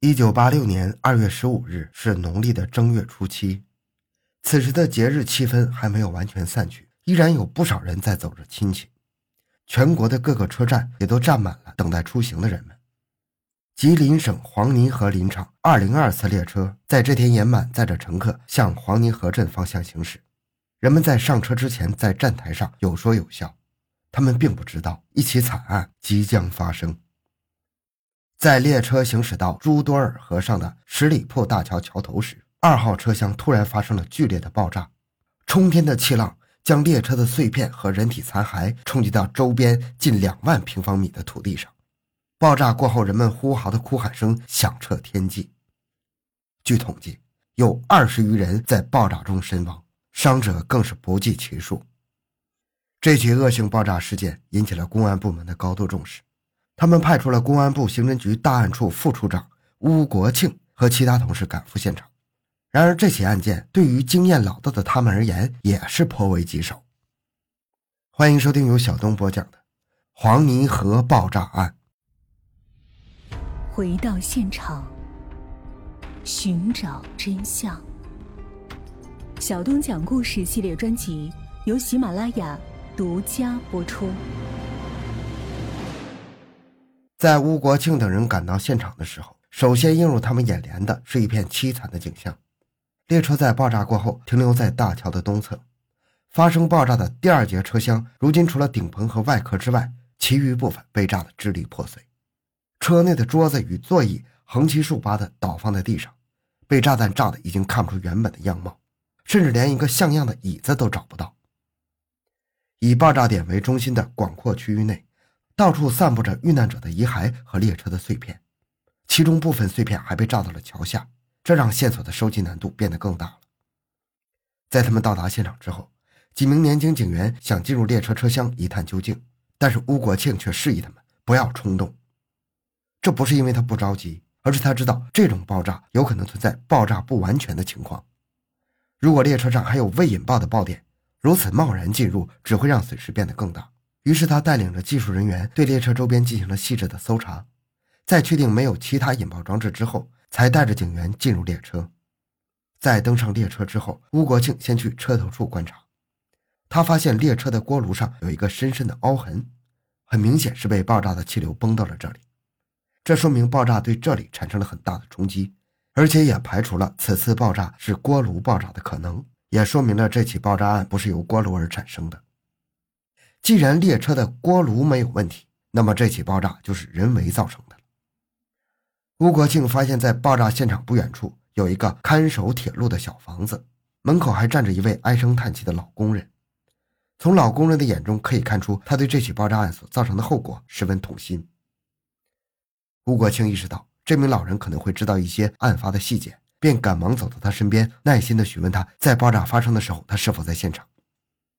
一九八六年二月十五日是农历的正月初七，此时的节日气氛还没有完全散去，依然有不少人在走着亲戚。全国的各个车站也都站满了等待出行的人们。吉林省黄泥河林场二零二次列车在这天延满载着乘客向黄泥河镇方向行驶。人们在上车之前，在站台上有说有笑，他们并不知道一起惨案即将发生。在列车行驶到朱多尔河上的十里铺大桥桥头时，二号车厢突然发生了剧烈的爆炸，冲天的气浪将列车的碎片和人体残骸冲击到周边近两万平方米的土地上。爆炸过后，人们呼嚎的哭喊声响彻天际。据统计，有二十余人在爆炸中身亡，伤者更是不计其数。这起恶性爆炸事件引起了公安部门的高度重视。他们派出了公安部刑侦局大案处副处长邬国庆和其他同事赶赴现场。然而，这起案件对于经验老道的他们而言也是颇为棘手。欢迎收听由小东播讲的《黄泥河爆炸案》。回到现场，寻找真相。小东讲故事系列专辑由喜马拉雅独家播出。在吴国庆等人赶到现场的时候，首先映入他们眼帘的是一片凄惨的景象。列车在爆炸过后停留在大桥的东侧，发生爆炸的第二节车厢，如今除了顶棚和外壳之外，其余部分被炸得支离破碎。车内的桌子与座椅横七竖八地倒放在地上，被炸弹炸得已经看不出原本的样貌，甚至连一个像样的椅子都找不到。以爆炸点为中心的广阔区域内。到处散布着遇难者的遗骸和列车的碎片，其中部分碎片还被炸到了桥下，这让线索的收集难度变得更大了。在他们到达现场之后，几名年轻警员想进入列车车厢一探究竟，但是吴国庆却示意他们不要冲动。这不是因为他不着急，而是他知道这种爆炸有可能存在爆炸不完全的情况。如果列车上还有未引爆的爆点，如此贸然进入只会让损失变得更大。于是他带领着技术人员对列车周边进行了细致的搜查，在确定没有其他引爆装置之后，才带着警员进入列车。在登上列车之后，吴国庆先去车头处观察，他发现列车的锅炉上有一个深深的凹痕，很明显是被爆炸的气流崩到了这里。这说明爆炸对这里产生了很大的冲击，而且也排除了此次爆炸是锅炉爆炸的可能，也说明了这起爆炸案不是由锅炉而产生的。既然列车的锅炉没有问题，那么这起爆炸就是人为造成的。吴国庆发现，在爆炸现场不远处有一个看守铁路的小房子，门口还站着一位唉声叹气的老工人。从老工人的眼中可以看出，他对这起爆炸案所造成的后果十分痛心。吴国庆意识到这名老人可能会知道一些案发的细节，便赶忙走到他身边，耐心地询问他在爆炸发生的时候，他是否在现场。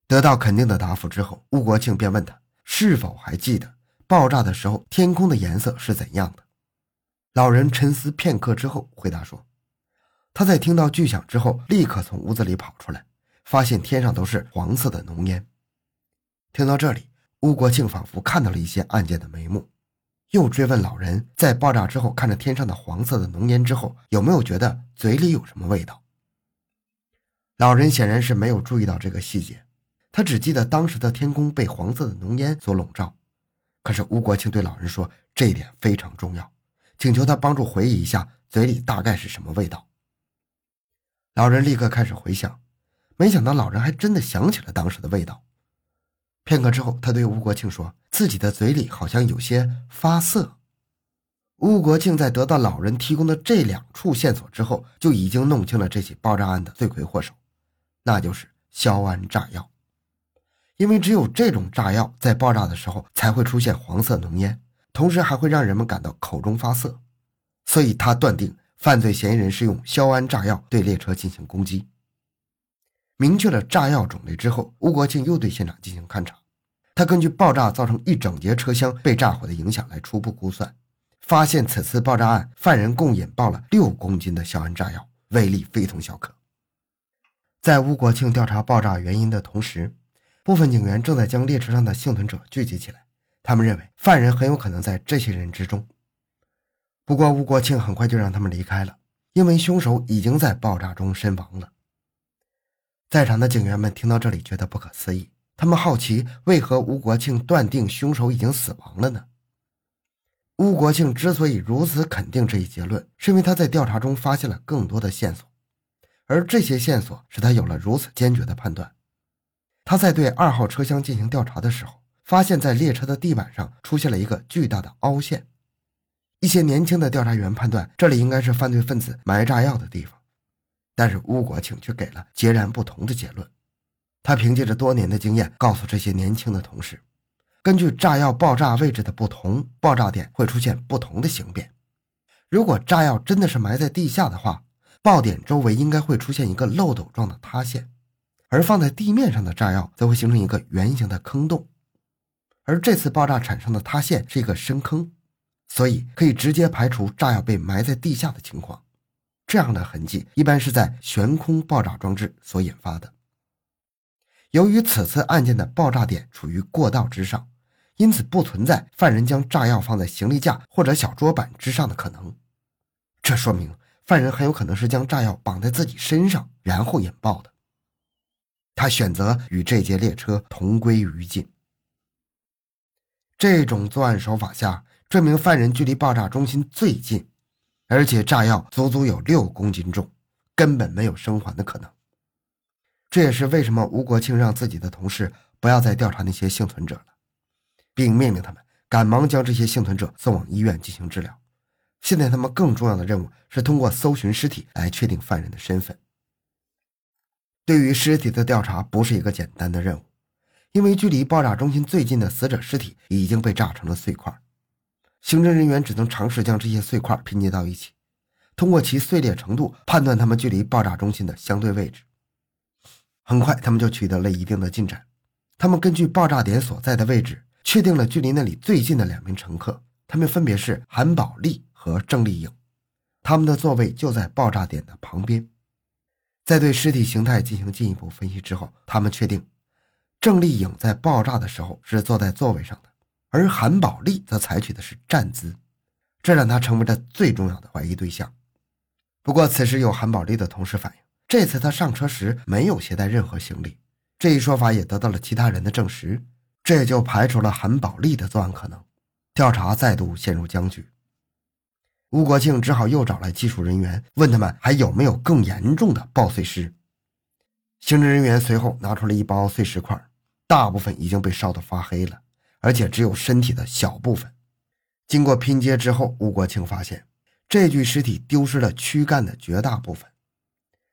得到肯定的答复之后，吴国庆便问他是否还记得爆炸的时候天空的颜色是怎样的。老人沉思片刻之后回答说：“他在听到巨响之后，立刻从屋子里跑出来，发现天上都是黄色的浓烟。”听到这里，吴国庆仿佛看到了一些案件的眉目，又追问老人在爆炸之后看着天上的黄色的浓烟之后，有没有觉得嘴里有什么味道。老人显然是没有注意到这个细节。他只记得当时的天空被黄色的浓烟所笼罩，可是吴国庆对老人说这一点非常重要，请求他帮助回忆一下嘴里大概是什么味道。老人立刻开始回想，没想到老人还真的想起了当时的味道。片刻之后，他对吴国庆说自己的嘴里好像有些发涩。吴国庆在得到老人提供的这两处线索之后，就已经弄清了这起爆炸案的罪魁祸首，那就是硝铵炸药。因为只有这种炸药在爆炸的时候才会出现黄色浓烟，同时还会让人们感到口中发涩，所以他断定犯罪嫌疑人是用硝铵炸药对列车进行攻击。明确了炸药种类之后，吴国庆又对现场进行勘查。他根据爆炸造成一整节车厢被炸毁的影响来初步估算，发现此次爆炸案犯人共引爆了六公斤的硝铵炸药，威力非同小可。在吴国庆调查爆炸原因的同时，部分警员正在将列车上的幸存者聚集起来，他们认为犯人很有可能在这些人之中。不过吴国庆很快就让他们离开了，因为凶手已经在爆炸中身亡了。在场的警员们听到这里觉得不可思议，他们好奇为何吴国庆断定凶手已经死亡了呢？吴国庆之所以如此肯定这一结论，是因为他在调查中发现了更多的线索，而这些线索使他有了如此坚决的判断。他在对二号车厢进行调查的时候，发现，在列车的地板上出现了一个巨大的凹陷。一些年轻的调查员判断，这里应该是犯罪分子埋炸药的地方。但是吴国庆却给了截然不同的结论。他凭借着多年的经验，告诉这些年轻的同事，根据炸药爆炸位置的不同，爆炸点会出现不同的形变。如果炸药真的是埋在地下的话，爆点周围应该会出现一个漏斗状的塌陷，而放在地面上的炸药则会形成一个圆形的坑洞。而这次爆炸产生的塌陷是一个深坑，所以可以直接排除炸药被埋在地下的情况。这样的痕迹一般是在悬空爆炸装置所引发的。由于此次案件的爆炸点处于过道之上，因此不存在犯人将炸药放在行李架或者小桌板之上的可能。这说明犯人很有可能是将炸药绑在自己身上，然后引爆的。他选择与这节列车同归于尽。这种作案手法下，这名犯人距离爆炸中心最近。而且炸药足足有六公斤重，根本没有生还的可能。这也是为什么吴国庆让自己的同事不要再调查那些幸存者了，并命令他们赶忙将这些幸存者送往医院进行治疗。现在他们更重要的任务是通过搜寻尸体来确定犯人的身份。对于尸体的调查不是一个简单的任务，因为距离爆炸中心最近的死者尸体已经被炸成了碎块。刑侦人员只能尝试将这些碎块拼接到一起，通过其碎裂程度判断他们距离爆炸中心的相对位置。很快，他们就取得了一定的进展。他们根据爆炸点所在的位置，确定了距离那里最近的两名乘客，他们分别是韩宝利和郑丽颖，他们的座位就在爆炸点的旁边。在对尸体形态进行进一步分析之后，他们确定郑丽颖在爆炸的时候是坐在座位上的。而韩宝利则采取的是站姿，这让他成为了最重要的怀疑对象。不过，此时有韩宝利的同事反映，这次他上车时没有携带任何行李，这一说法也得到了其他人的证实，这也就排除了韩宝利的作案可能。调查再度陷入僵局，吴国庆只好又找来技术人员，问他们还有没有更严重的爆碎尸。刑侦人员随后拿出了一包碎石块，大部分已经被烧得发黑了。而且只有身体的小部分。经过拼接之后，吴国庆发现这具尸体丢失了躯干的绝大部分。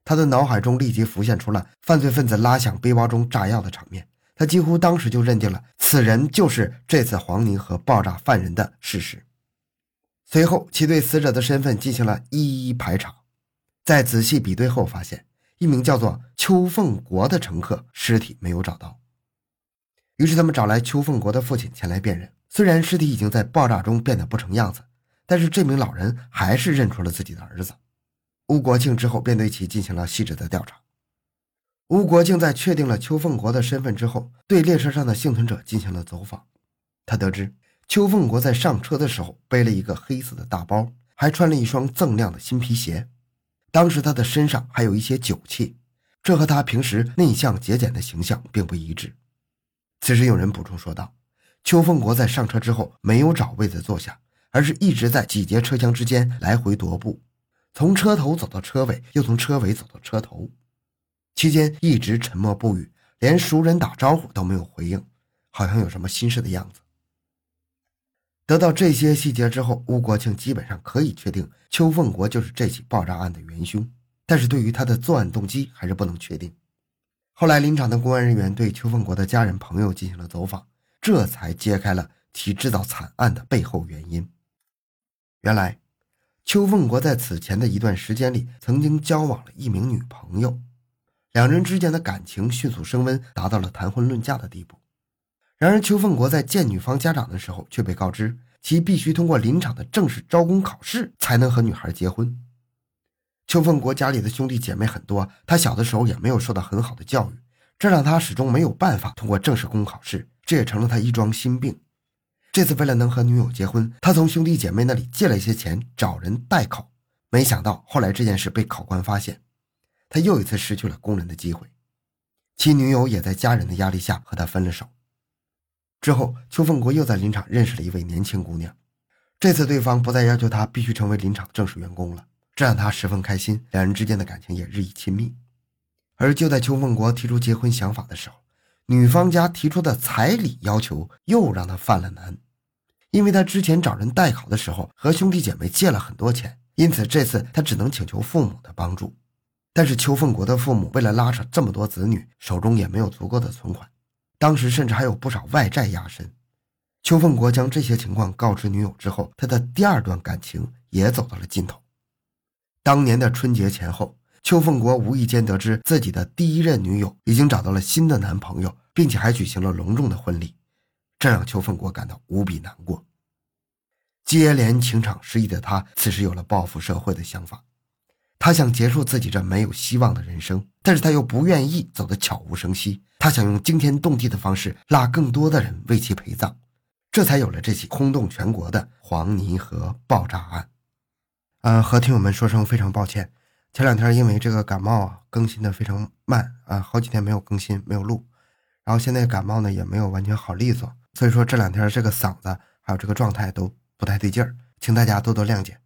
他的脑海中立即浮现出了犯罪分子拉响背包中炸药的场面，他几乎当时就认定了此人就是这次黄泥河爆炸犯人的事实。随后，其对死者的身份进行了一一排查，在仔细比对后，发现一名叫做邱凤国的乘客尸体没有找到。于是他们找来邱凤国的父亲前来辨认。虽然尸体已经在爆炸中变得不成样子，但是这名老人还是认出了自己的儿子吴国庆。之后便对其进行了细致的调查。吴国庆在确定了邱凤国的身份之后，对列车上的幸存者进行了走访。他得知邱凤国在上车的时候背了一个黑色的大包，还穿了一双锃亮的新皮鞋。当时他的身上还有一些酒气，这和他平时内向节俭的形象并不一致。此时，有人补充说道：“邱凤国在上车之后没有找位子坐下，而是一直在几节车厢之间来回踱步，从车头走到车尾，又从车尾走到车头，期间一直沉默不语，连熟人打招呼都没有回应，好像有什么心事的样子。”得到这些细节之后，吴国庆基本上可以确定邱凤国就是这起爆炸案的元凶，但是对于他的作案动机还是不能确定。后来，临场的公安人员对邱凤国的家人朋友进行了走访，这才揭开了其制造惨案的背后原因。原来，邱凤国在此前的一段时间里曾经交往了一名女朋友，两人之间的感情迅速升温，达到了谈婚论嫁的地步。然而，邱凤国在见女方家长的时候，却被告知其必须通过临场的正式招工考试才能和女孩结婚。邱凤国家里的兄弟姐妹很多，他小的时候也没有受到很好的教育，这让他始终没有办法通过正式工考试，这也成了他一桩心病。这次为了能和女友结婚，他从兄弟姐妹那里借了一些钱找人代考，没想到后来这件事被考官发现，他又一次失去了工人的机会。其女友也在家人的压力下和他分了手。之后，邱凤国又在林场认识了一位年轻姑娘，这次对方不再要求他必须成为林场正式员工了，这让他十分开心，两人之间的感情也日益亲密。而就在邱凤国提出结婚想法的时候，女方家提出的彩礼要求又让他犯了难。因为他之前找人代考的时候和兄弟姐妹借了很多钱，因此这次他只能请求父母的帮助。但是邱凤国的父母为了拉扯这么多子女，手中也没有足够的存款，当时甚至还有不少外债压身。邱凤国将这些情况告知女友之后，他的第二段感情也走到了尽头。当年的春节前后，邱凤国无意间得知自己的第一任女友已经找到了新的男朋友，并且还举行了隆重的婚礼。这让邱凤国感到无比难过。接连情场失意的他，此时有了报复社会的想法。他想结束自己这没有希望的人生，但是他又不愿意走得悄无声息。他想用惊天动地的方式拉更多的人为其陪葬，这才有了这起轰动全国的黄泥河爆炸案。呃，和听友们说声非常抱歉，前两天因为这个感冒啊，更新的非常慢啊，好几天没有更新，没有录。然后现在感冒呢也没有完全好利索。所以说这两天这个嗓子还有这个状态都不太对劲儿，请大家多多谅解。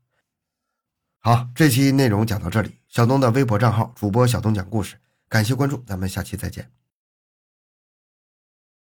好，这期内容讲到这里，小东的微博账号主播小东讲故事，感谢关注，咱们下期再见。